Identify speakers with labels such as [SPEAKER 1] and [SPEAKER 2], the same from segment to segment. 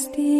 [SPEAKER 1] Christi.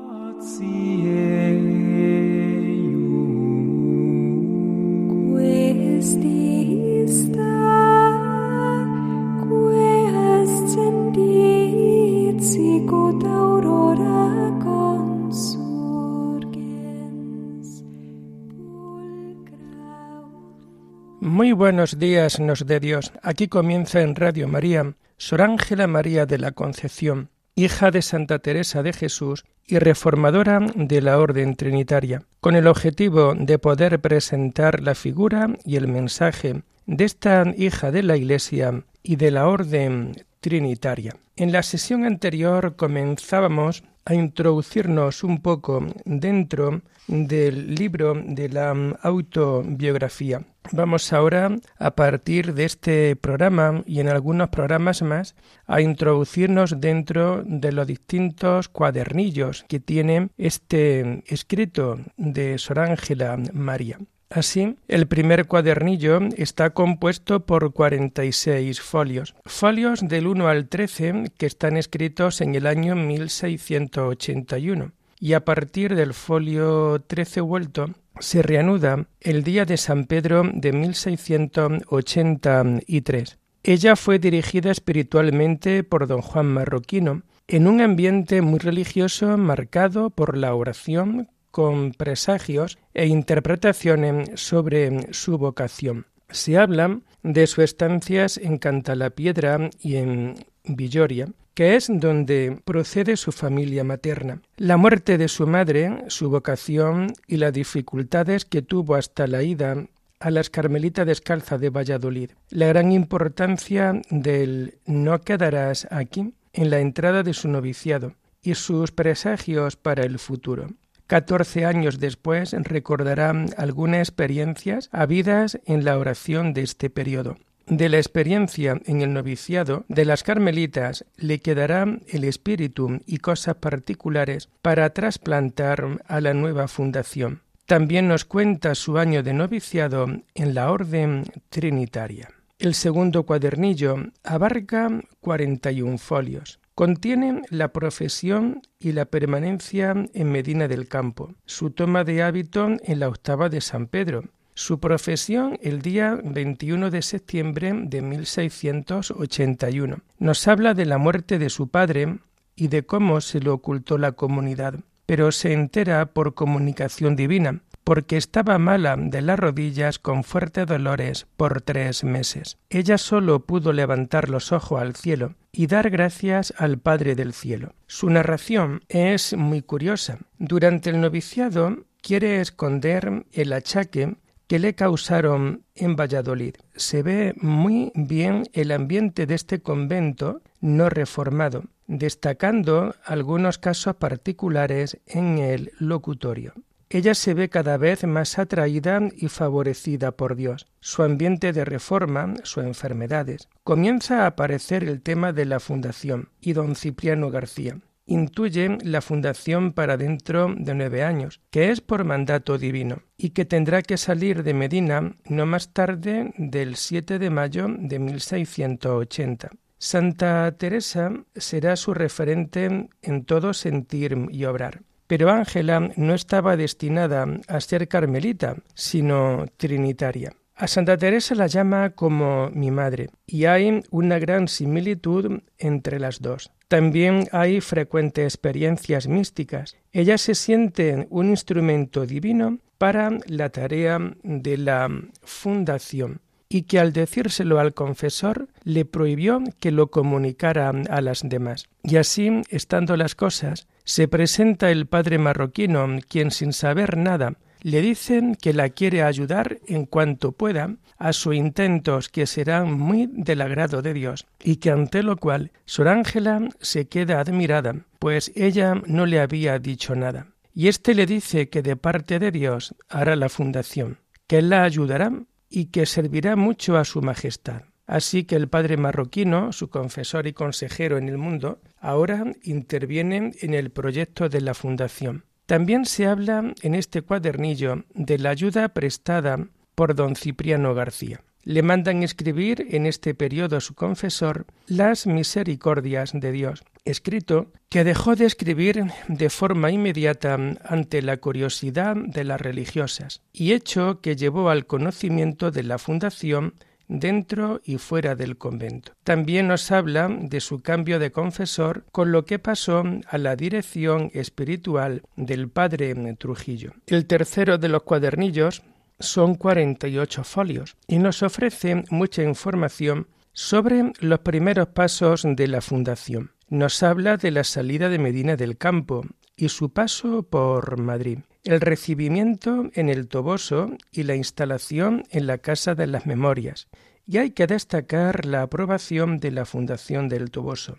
[SPEAKER 2] Buenos días nos dé Dios. Aquí comienza en Radio María Sor Ángela María de la Concepción, hija de Santa Teresa de Jesús y reformadora de la Orden Trinitaria, con el objetivo de poder presentar la figura y el mensaje de esta hija de la Iglesia y de la Orden Trinitaria. En la sesión anterior comenzábamos a introducirnos un poco dentro del libro de la autobiografía. Vamos ahora, a partir de este programa y en algunos programas más, a introducirnos dentro de los distintos cuadernillos que tiene este escrito de Sor Ángela María. Así, el primer cuadernillo está compuesto por 46 folios, folios del 1 al 13 que están escritos en el año 1681, y a partir del folio 13 vuelto se reanuda el día de San Pedro de 1683. Ella fue dirigida espiritualmente por don Juan Marroquino, en un ambiente muy religioso marcado por la oración, con presagios e interpretaciones sobre su vocación. Se habla de sus estancias en Cantalapiedra y en Villoria, que es donde procede su familia materna. La muerte de su madre, su vocación y las dificultades que tuvo hasta la ida a las Carmelitas Descalza de Valladolid. La gran importancia del no quedarás aquí en la entrada de su noviciado y sus presagios para el futuro. Catorce años después recordará algunas experiencias habidas en la oración de este periodo. De la experiencia en el noviciado de las carmelitas le quedará el espíritu y cosas particulares para trasplantar a la nueva fundación. También nos cuenta su año de noviciado en la orden trinitaria. El segundo cuadernillo abarca 41 folios. Contiene la profesión y la permanencia en Medina del Campo, su toma de hábito en la octava de San Pedro, su profesión el día 21 de septiembre de 1681. Nos habla de la muerte de su padre y de cómo se le ocultó la comunidad, pero se entera por comunicación divina, porque estaba mala de las rodillas con fuertes dolores por tres meses. Ella solo pudo levantar los ojos al cielo y dar gracias al Padre del cielo. Su narración es muy curiosa. Durante el noviciado quiere esconder el achaque que le causaron en Valladolid. Se ve muy bien el ambiente de este convento no reformado, destacando algunos casos particulares en el locutorio ella se ve cada vez más atraída y favorecida por Dios. Su ambiente de reforma, sus enfermedades. Comienza a aparecer el tema de la fundación y don Cipriano García intuye la fundación para dentro de nueve años, que es por mandato divino, y que tendrá que salir de Medina no más tarde del 7 de mayo de 1680. Santa Teresa será su referente en todo sentir y obrar. Pero Ángela no estaba destinada a ser carmelita, sino trinitaria. A Santa Teresa la llama como mi madre, y hay una gran similitud entre las dos. También hay frecuentes experiencias místicas. Ella se siente un instrumento divino para la tarea de la fundación y que al decírselo al confesor le prohibió que lo comunicara a las demás. Y así, estando las cosas, se presenta el padre marroquino, quien sin saber nada le dicen que la quiere ayudar en cuanto pueda a sus intentos que serán muy del agrado de Dios y que ante lo cual Sor Ángela se queda admirada, pues ella no le había dicho nada. Y éste le dice que de parte de Dios hará la fundación, que la ayudará y que servirá mucho a su majestad. Así que el padre marroquino, su confesor y consejero en el mundo, ahora interviene en el proyecto de la fundación. También se habla en este cuadernillo de la ayuda prestada por don Cipriano García. Le mandan escribir en este periodo a su confesor las misericordias de Dios, escrito que dejó de escribir de forma inmediata ante la curiosidad de las religiosas, y hecho que llevó al conocimiento de la fundación dentro y fuera del convento. También nos habla de su cambio de confesor con lo que pasó a la dirección espiritual del padre Trujillo. El tercero de los cuadernillos son 48 folios y nos ofrece mucha información sobre los primeros pasos de la fundación. Nos habla de la salida de Medina del Campo y su paso por Madrid el recibimiento en el Toboso y la instalación en la Casa de las Memorias, y hay que destacar la aprobación de la Fundación del Toboso,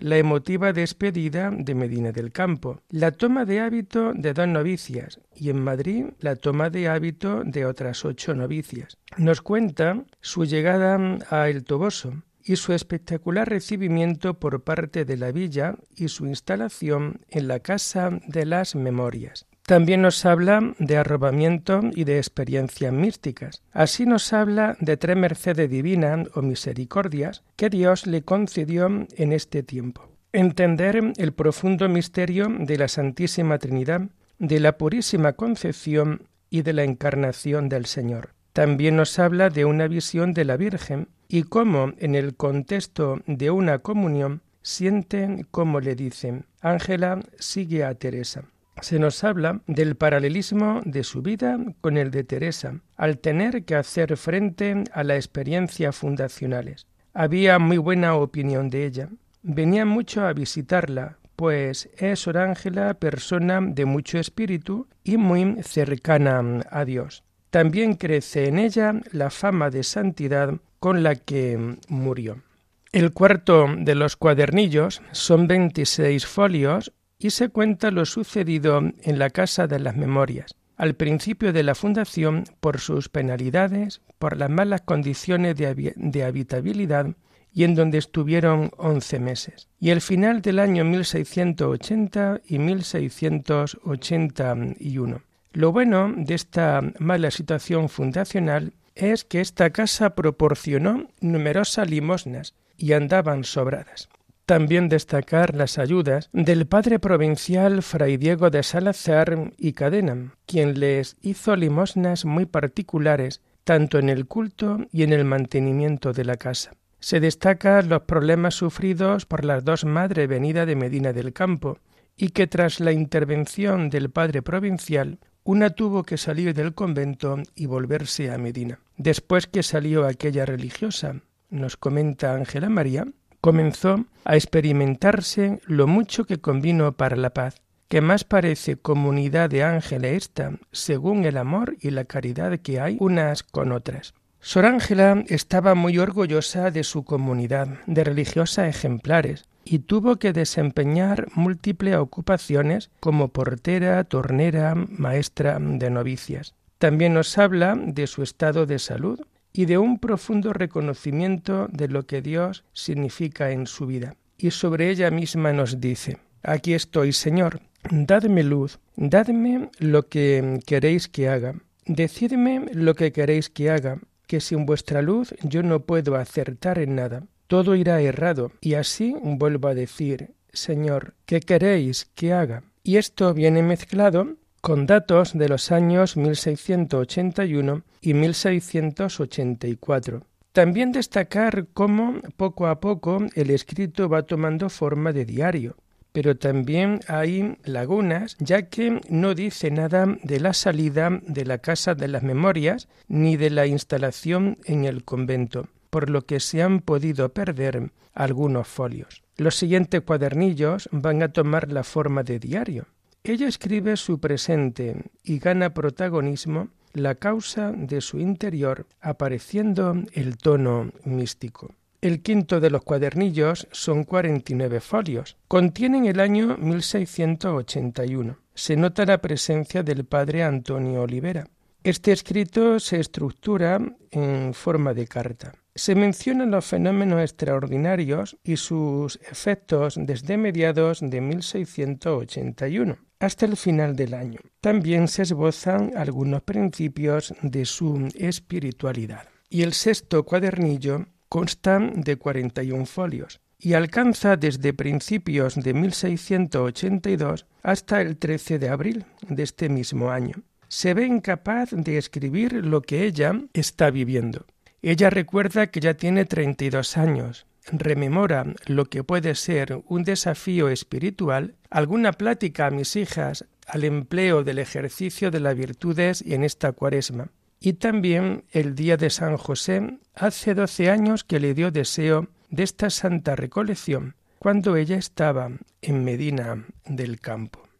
[SPEAKER 2] la emotiva despedida de Medina del Campo, la toma de hábito de dos novicias y en Madrid la toma de hábito de otras ocho novicias. Nos cuenta su llegada a El Toboso, y su espectacular recibimiento por parte de la villa y su instalación en la Casa de las Memorias. También nos habla de arrobamiento y de experiencias místicas. Así nos habla de tres mercedes divinas o misericordias que Dios le concedió en este tiempo. Entender el profundo misterio de la Santísima Trinidad, de la Purísima Concepción y de la Encarnación del Señor. También nos habla de una visión de la Virgen y cómo en el contexto de una comunión sienten como le dicen, Ángela sigue a Teresa se nos habla del paralelismo de su vida con el de Teresa, al tener que hacer frente a las experiencias fundacionales. Había muy buena opinión de ella. Venía mucho a visitarla, pues es Sor Ángela persona de mucho espíritu y muy cercana a Dios. También crece en ella la fama de santidad con la que murió. El cuarto de los cuadernillos son 26 folios y se cuenta lo sucedido en la Casa de las Memorias, al principio de la fundación por sus penalidades, por las malas condiciones de, habitabilidad y en donde estuvieron once meses, y el final del año 1680 y 1681. Lo bueno de esta mala situación fundacional es que esta casa proporcionó numerosas limosnas y andaban sobradas. También destacar las ayudas del padre provincial Fray Diego de Salazar y Cadena, quien les hizo limosnas muy particulares tanto en el culto y en el mantenimiento de la casa. Se destacan los problemas sufridos por las dos madres venidas de Medina del Campo, y que tras la intervención del padre provincial, una tuvo que salir del convento y volverse a Medina. Después que salió aquella religiosa, nos comenta Ángela María, comenzó a experimentarse lo mucho que convino para la paz, que más parece comunidad de ángeles esta, según el amor y la caridad que hay unas con otras. Sor Ángela estaba muy orgullosa de su comunidad de religiosas ejemplares y tuvo que desempeñar múltiples ocupaciones como portera, tornera, maestra de novicias. También nos habla de su estado de salud, y de un profundo reconocimiento de lo que Dios significa en su vida. Y sobre ella misma nos dice, Aquí estoy, Señor, dadme luz, dadme lo que queréis que haga, decidme lo que queréis que haga, que sin vuestra luz yo no puedo acertar en nada. Todo irá errado, y así vuelvo a decir, Señor, ¿qué queréis que haga? Y esto viene mezclado con datos de los años 1681 y 1684. También destacar cómo poco a poco el escrito va tomando forma de diario, pero también hay lagunas, ya que no dice nada de la salida de la Casa de las Memorias ni de la instalación en el convento, por lo que se han podido perder algunos folios. Los siguientes cuadernillos van a tomar la forma de diario. Ella escribe su presente y gana protagonismo la causa de su interior, apareciendo el tono místico. El quinto de los cuadernillos son 49 folios. Contienen el año 1681. Se nota la presencia del padre Antonio Olivera. Este escrito se estructura en forma de carta. Se mencionan los fenómenos extraordinarios y sus efectos desde mediados de 1681 hasta el final del año. También se esbozan algunos principios de su espiritualidad. Y el sexto cuadernillo consta de 41 folios y alcanza desde principios de 1682 hasta el 13 de abril de este mismo año. Se ve incapaz de escribir lo que ella está viviendo. Ella recuerda que ya tiene 32 años, rememora lo que puede ser un desafío espiritual, alguna plática a mis hijas al empleo del ejercicio de las virtudes en esta cuaresma y también el día de San José, hace doce años que le dio deseo de esta santa recolección, cuando ella estaba en Medina del Campo.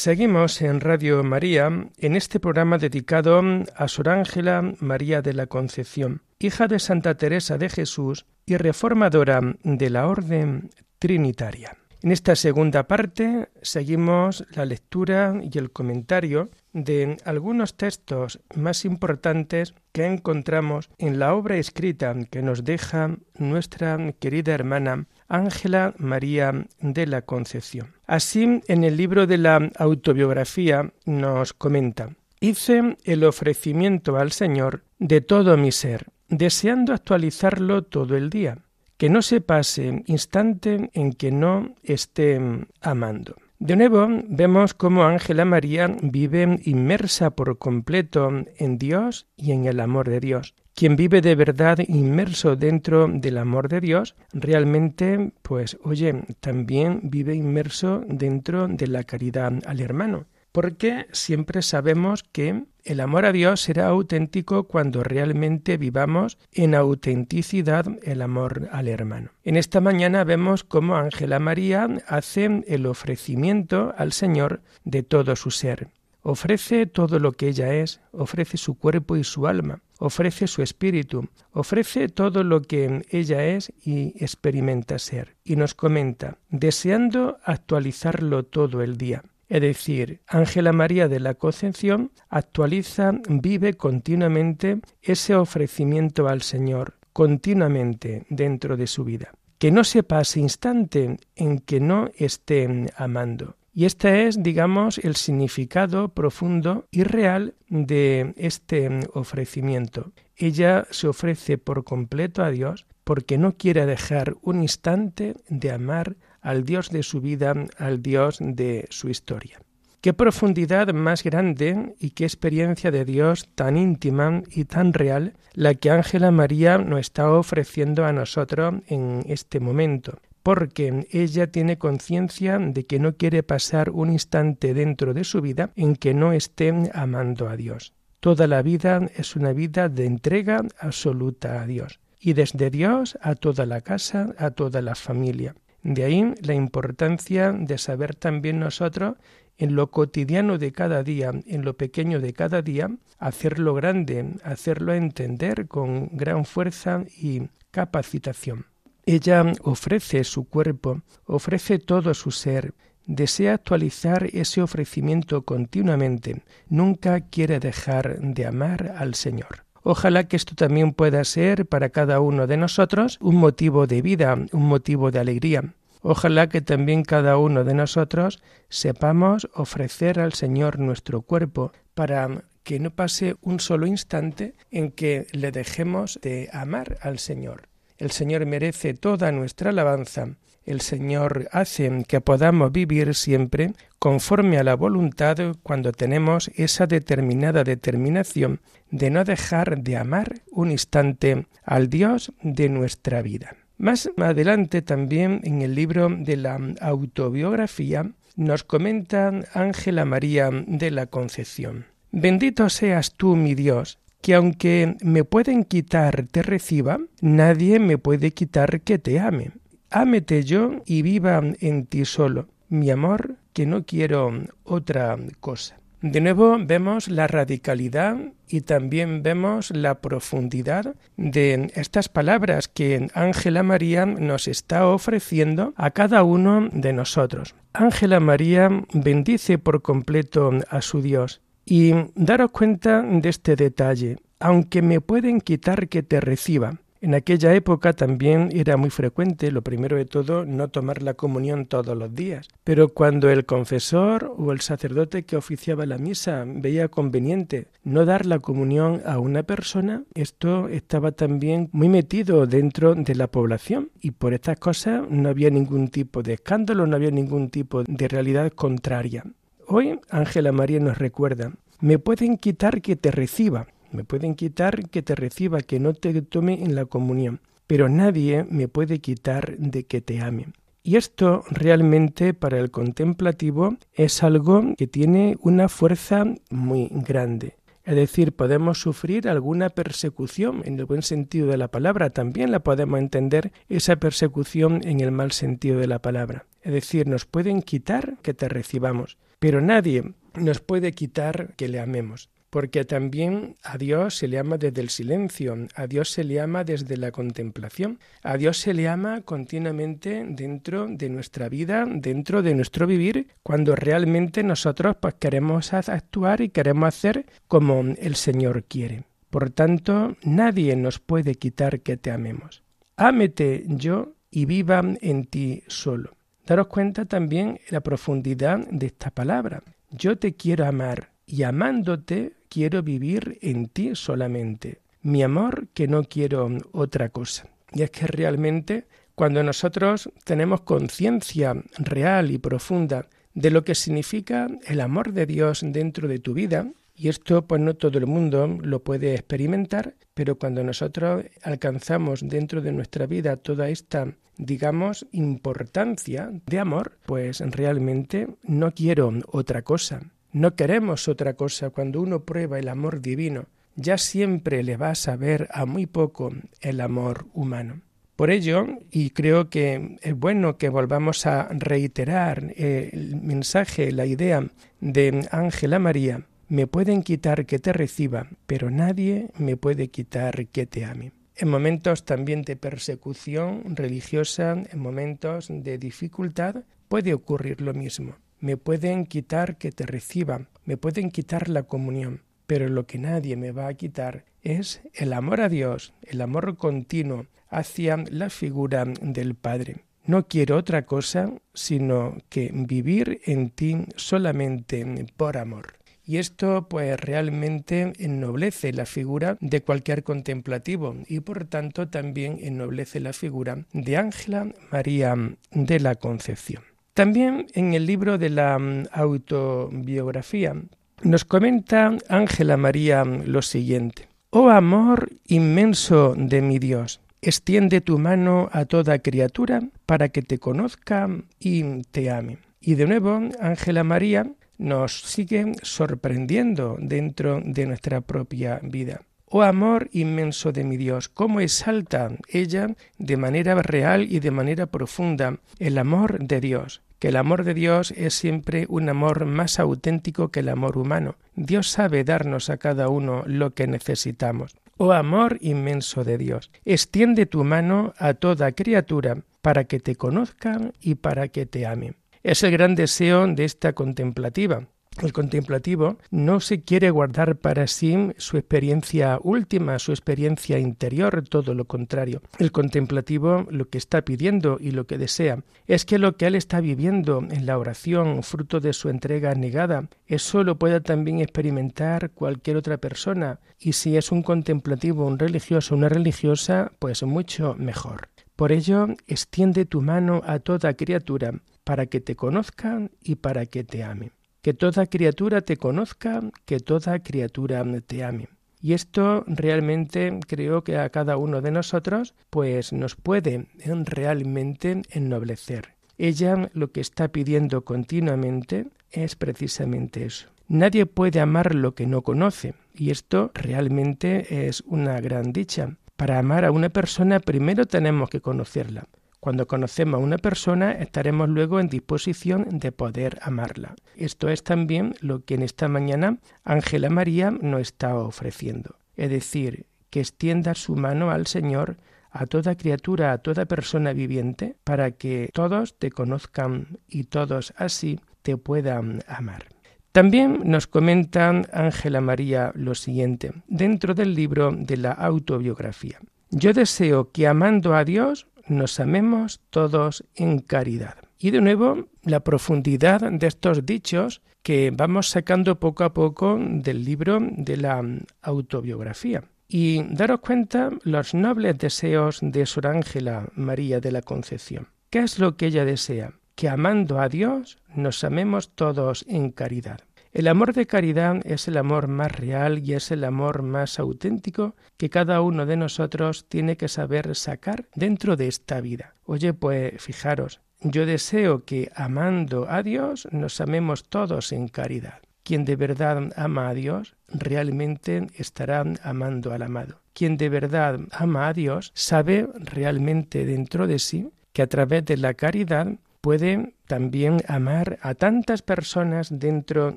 [SPEAKER 2] Seguimos en Radio María en este programa dedicado a Sor Ángela María de la Concepción, hija de Santa Teresa de Jesús y reformadora de la Orden Trinitaria. En esta segunda parte seguimos la lectura y el comentario de algunos textos más importantes que encontramos en la obra escrita que nos deja nuestra querida hermana Ángela María de la Concepción. Así, en el libro de la autobiografía nos comenta, hice el ofrecimiento al Señor de todo mi ser, deseando actualizarlo todo el día, que no se pase instante en que no esté amando. De nuevo vemos cómo Ángela María vive inmersa por completo en Dios y en el amor de Dios. Quien vive de verdad inmerso dentro del amor de Dios, realmente, pues, oye, también vive inmerso dentro de la caridad al hermano porque siempre sabemos que el amor a Dios será auténtico cuando realmente vivamos en autenticidad el amor al hermano. En esta mañana vemos cómo Ángela María hace el ofrecimiento al Señor de todo su ser. Ofrece todo lo que ella es, ofrece su cuerpo y su alma, ofrece su espíritu, ofrece todo lo que ella es y experimenta ser. Y nos comenta, deseando actualizarlo todo el día. Es decir, Ángela María de la Concepción actualiza, vive continuamente ese ofrecimiento al Señor, continuamente dentro de su vida. Que no se pase instante en que no esté amando. Y este es, digamos, el significado profundo y real de este ofrecimiento. Ella se ofrece por completo a Dios porque no quiere dejar un instante de amar al Dios de su vida, al Dios de su historia. Qué profundidad más grande y qué experiencia de Dios tan íntima y tan real la que Ángela María nos está ofreciendo a nosotros en este momento, porque ella tiene conciencia de que no quiere pasar un instante dentro de su vida en que no esté amando a Dios. Toda la vida es una vida de entrega absoluta a Dios, y desde Dios a toda la casa, a toda la familia. De ahí la importancia de saber también nosotros en lo cotidiano de cada día, en lo pequeño de cada día, hacerlo grande, hacerlo entender con gran fuerza y capacitación. Ella ofrece su cuerpo, ofrece todo su ser, desea actualizar ese ofrecimiento continuamente, nunca quiere dejar de amar al Señor. Ojalá que esto también pueda ser para cada uno de nosotros un motivo de vida, un motivo de alegría. Ojalá que también cada uno de nosotros sepamos ofrecer al Señor nuestro cuerpo para que no pase un solo instante en que le dejemos de amar al Señor. El Señor merece toda nuestra alabanza. El Señor hace que podamos vivir siempre conforme a la voluntad cuando tenemos esa determinada determinación de no dejar de amar un instante al Dios de nuestra vida. Más adelante también en el libro de la autobiografía nos comenta Ángela María de la Concepción. Bendito seas tú, mi Dios, que aunque me pueden quitar te reciba, nadie me puede quitar que te ame. Ámete yo y viva en ti solo, mi amor, que no quiero otra cosa. De nuevo vemos la radicalidad y también vemos la profundidad de estas palabras que Ángela María nos está ofreciendo a cada uno de nosotros. Ángela María bendice por completo a su Dios. Y daros cuenta de este detalle, aunque me pueden quitar que te reciba, en aquella época también era muy frecuente, lo primero de todo, no tomar la comunión todos los días. Pero cuando el confesor o el sacerdote que oficiaba la misa veía conveniente no dar la comunión a una persona, esto estaba también muy metido dentro de la población y por estas cosas no había ningún tipo de escándalo, no había ningún tipo de realidad contraria. Hoy Ángela María nos recuerda, me pueden quitar que te reciba, me pueden quitar que te reciba, que no te tome en la comunión, pero nadie me puede quitar de que te ame. Y esto realmente para el contemplativo es algo que tiene una fuerza muy grande. Es decir, podemos sufrir alguna persecución en el buen sentido de la palabra, también la podemos entender esa persecución en el mal sentido de la palabra. Es decir, nos pueden quitar que te recibamos, pero nadie nos puede quitar que le amemos porque también a Dios se le ama desde el silencio, a Dios se le ama desde la contemplación, a Dios se le ama continuamente dentro de nuestra vida, dentro de nuestro vivir, cuando realmente nosotros pues queremos actuar y queremos hacer como el Señor quiere. Por tanto, nadie nos puede quitar que te amemos. Ámete yo y viva en ti solo. Daros cuenta también la profundidad de esta palabra. Yo te quiero amar y amándote quiero vivir en ti solamente. Mi amor que no quiero otra cosa. Y es que realmente cuando nosotros tenemos conciencia real y profunda de lo que significa el amor de Dios dentro de tu vida, y esto pues no todo el mundo lo puede experimentar, pero cuando nosotros alcanzamos dentro de nuestra vida toda esta, digamos, importancia de amor, pues realmente no quiero otra cosa. No queremos otra cosa cuando uno prueba el amor divino. Ya siempre le va a saber a muy poco el amor humano. Por ello, y creo que es bueno que volvamos a reiterar el mensaje, la idea de Ángela María, me pueden quitar que te reciba, pero nadie me puede quitar que te ame. En momentos también de persecución religiosa, en momentos de dificultad, puede ocurrir lo mismo. Me pueden quitar que te reciba, me pueden quitar la comunión, pero lo que nadie me va a quitar es el amor a Dios, el amor continuo hacia la figura del Padre. No quiero otra cosa sino que vivir en ti solamente por amor. Y esto pues realmente ennoblece la figura de cualquier contemplativo y por tanto también ennoblece la figura de Ángela María de la Concepción. También en el libro de la mm, autobiografía nos comenta Ángela María lo siguiente. Oh amor inmenso de mi Dios, extiende tu mano a toda criatura para que te conozca y te ame. Y de nuevo, Ángela María nos sigue sorprendiendo dentro de nuestra propia vida. Oh amor inmenso de mi Dios, cómo exalta ella de manera real y de manera profunda el amor de Dios, que el amor de Dios es siempre un amor más auténtico que el amor humano. Dios sabe darnos a cada uno lo que necesitamos. Oh amor inmenso de Dios, extiende tu mano a toda criatura para que te conozcan y para que te amen. Es el gran deseo de esta contemplativa, el contemplativo no se quiere guardar para sí su experiencia última, su experiencia interior, todo lo contrario. El contemplativo lo que está pidiendo y lo que desea es que lo que él está viviendo en la oración, fruto de su entrega negada, eso lo pueda también experimentar cualquier otra persona. Y si es un contemplativo, un religioso, una religiosa, pues mucho mejor. Por ello, extiende tu mano a toda criatura para que te conozcan y para que te amen que toda criatura te conozca, que toda criatura te ame. Y esto realmente creo que a cada uno de nosotros pues nos puede realmente ennoblecer. Ella lo que está pidiendo continuamente es precisamente eso. Nadie puede amar lo que no conoce, y esto realmente es una gran dicha. Para amar a una persona primero tenemos que conocerla. Cuando conocemos a una persona estaremos luego en disposición de poder amarla. Esto es también lo que en esta mañana Ángela María nos está ofreciendo. Es decir, que extienda su mano al Señor a toda criatura, a toda persona viviente, para que todos te conozcan y todos así te puedan amar. También nos comenta Ángela María lo siguiente, dentro del libro de la autobiografía. Yo deseo que amando a Dios nos amemos todos en caridad. Y de nuevo, la profundidad de estos dichos que vamos sacando poco a poco del libro de la autobiografía. Y daros cuenta los nobles deseos de Sor Ángela María de la Concepción. ¿Qué es lo que ella desea? Que amando a Dios nos amemos todos en caridad. El amor de caridad es el amor más real y es el amor más auténtico que cada uno de nosotros tiene que saber sacar dentro de esta vida. Oye, pues fijaros, yo deseo que amando a Dios nos amemos todos en caridad. Quien de verdad ama a Dios realmente estará amando al amado. Quien de verdad ama a Dios sabe realmente dentro de sí que a través de la caridad puede también amar a tantas personas dentro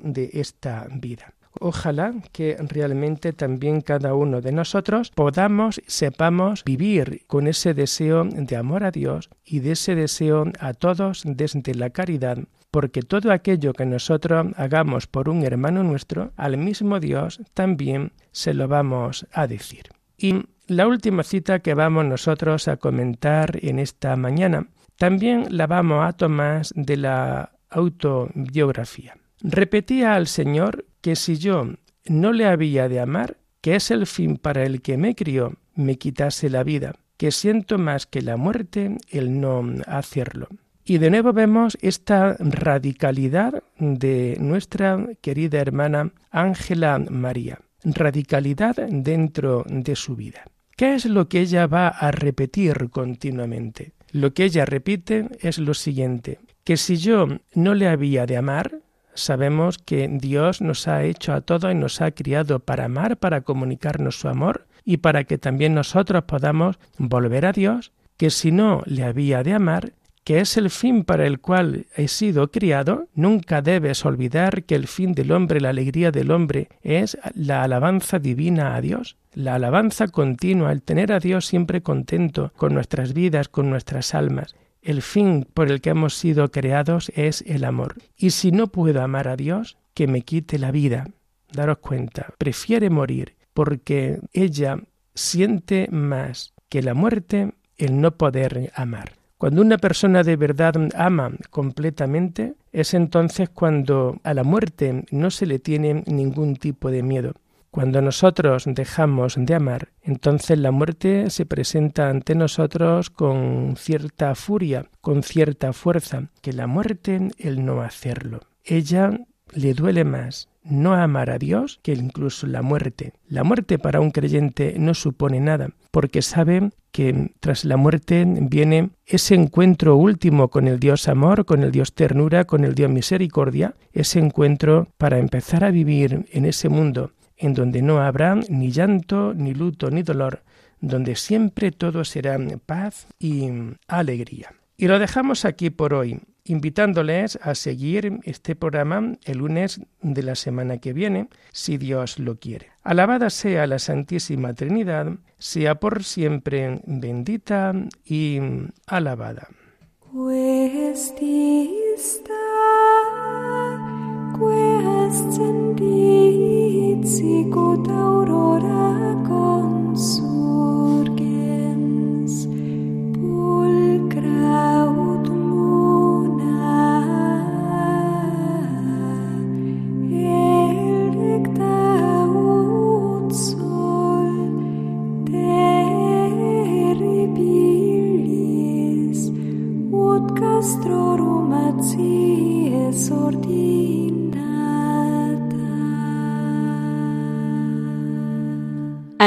[SPEAKER 2] de esta vida. Ojalá que realmente también cada uno de nosotros podamos, sepamos vivir con ese deseo de amor a Dios y de ese deseo a todos desde la caridad, porque todo aquello que nosotros hagamos por un hermano nuestro, al mismo Dios también se lo vamos a decir. Y la última cita que vamos nosotros a comentar en esta mañana también la vamos a tomar de la autobiografía. Repetía al Señor que si yo no le había de amar, que es el fin para el que me crió, me quitase la vida, que siento más que la muerte el no hacerlo. Y de nuevo vemos esta radicalidad de nuestra querida hermana Ángela María, radicalidad dentro de su vida. ¿Qué es lo que ella va a repetir continuamente? Lo que ella repite es lo siguiente, que si yo no le había de amar, sabemos que Dios nos ha hecho a todos y nos ha criado para amar, para comunicarnos su amor y para que también nosotros podamos volver a Dios, que si no le había de amar, que es el fin para el cual he sido criado, nunca debes olvidar que el fin del hombre, la alegría del hombre, es la alabanza divina a Dios. La alabanza continua, el tener a Dios siempre contento con nuestras vidas, con nuestras almas. El fin por el que hemos sido creados es el amor. Y si no puedo amar a Dios, que me quite la vida. Daros cuenta, prefiere morir porque ella siente más que la muerte el no poder amar. Cuando una persona de verdad ama completamente, es entonces cuando a la muerte no se le tiene ningún tipo de miedo. Cuando nosotros dejamos de amar, entonces la muerte se presenta ante nosotros con cierta furia, con cierta fuerza, que la muerte el no hacerlo. Ella le duele más no amar a Dios que incluso la muerte. La muerte para un creyente no supone nada, porque sabe que tras la muerte viene ese encuentro último con el Dios amor, con el Dios ternura, con el Dios misericordia, ese encuentro para empezar a vivir en ese mundo en donde no habrá ni llanto, ni luto, ni dolor, donde siempre todo será paz y alegría. Y lo dejamos aquí por hoy invitándoles a seguir este programa el lunes de la semana que viene, si Dios lo quiere. Alabada sea la Santísima Trinidad, sea por siempre bendita y alabada.